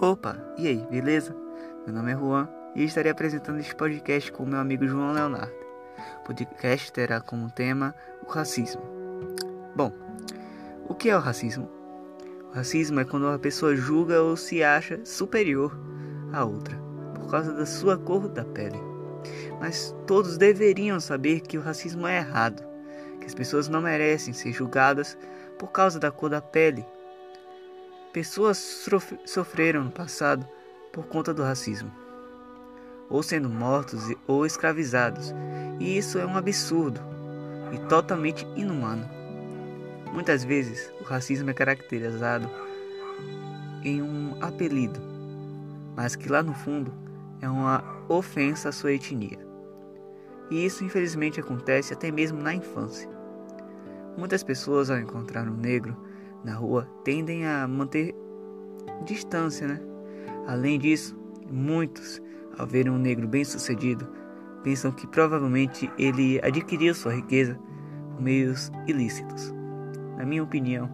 Opa, e aí, beleza? Meu nome é Juan e estarei apresentando este podcast com meu amigo João Leonardo. O podcast terá como tema o racismo. Bom, o que é o racismo? O racismo é quando uma pessoa julga ou se acha superior a outra por causa da sua cor da pele. Mas todos deveriam saber que o racismo é errado, que as pessoas não merecem ser julgadas por causa da cor da pele Pessoas sofreram no passado por conta do racismo, ou sendo mortos ou escravizados, e isso é um absurdo e totalmente inumano. Muitas vezes o racismo é caracterizado em um apelido, mas que lá no fundo é uma ofensa à sua etnia. E isso infelizmente acontece até mesmo na infância. Muitas pessoas, ao encontrar um negro, na rua tendem a manter distância, né? Além disso, muitos, ao verem um negro bem-sucedido, pensam que provavelmente ele adquiriu sua riqueza por meios ilícitos. Na minha opinião,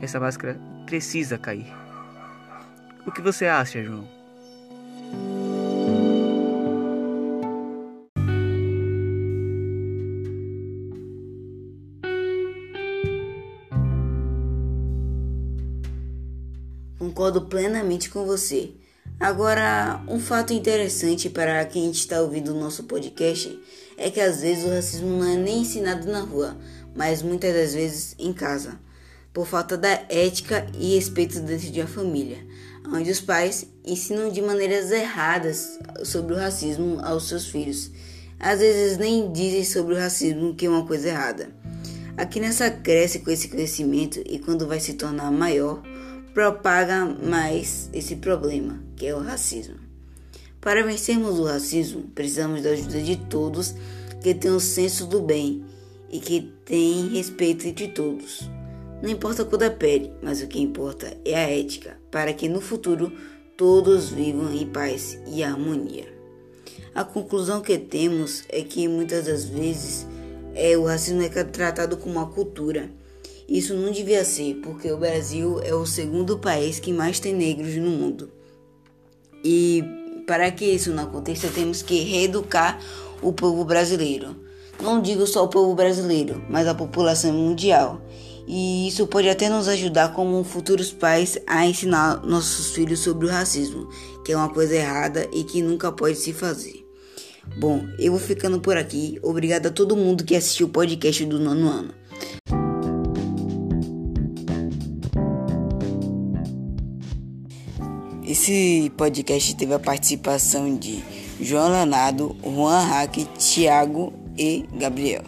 essa máscara precisa cair. O que você acha, João? Concordo plenamente com você. Agora, um fato interessante para quem está ouvindo o nosso podcast é que às vezes o racismo não é nem ensinado na rua, mas muitas das vezes em casa, por falta da ética e respeito dentro de uma família, onde os pais ensinam de maneiras erradas sobre o racismo aos seus filhos. Às vezes nem dizem sobre o racismo que é uma coisa errada. A criança cresce com esse conhecimento e quando vai se tornar maior, propaga mais esse problema, que é o racismo. Para vencermos o racismo, precisamos da ajuda de todos que têm o senso do bem e que têm respeito de todos. Não importa a cor da pele, mas o que importa é a ética, para que no futuro todos vivam em paz e harmonia. A conclusão que temos é que muitas das vezes é, o racismo é tratado como uma cultura isso não devia ser, porque o Brasil é o segundo país que mais tem negros no mundo. E para que isso não aconteça, temos que reeducar o povo brasileiro. Não digo só o povo brasileiro, mas a população mundial. E isso pode até nos ajudar como futuros pais a ensinar nossos filhos sobre o racismo, que é uma coisa errada e que nunca pode se fazer. Bom, eu vou ficando por aqui. Obrigado a todo mundo que assistiu o podcast do nono ano. Esse podcast teve a participação de João Leonardo, Juan Hack, Thiago e Gabriel.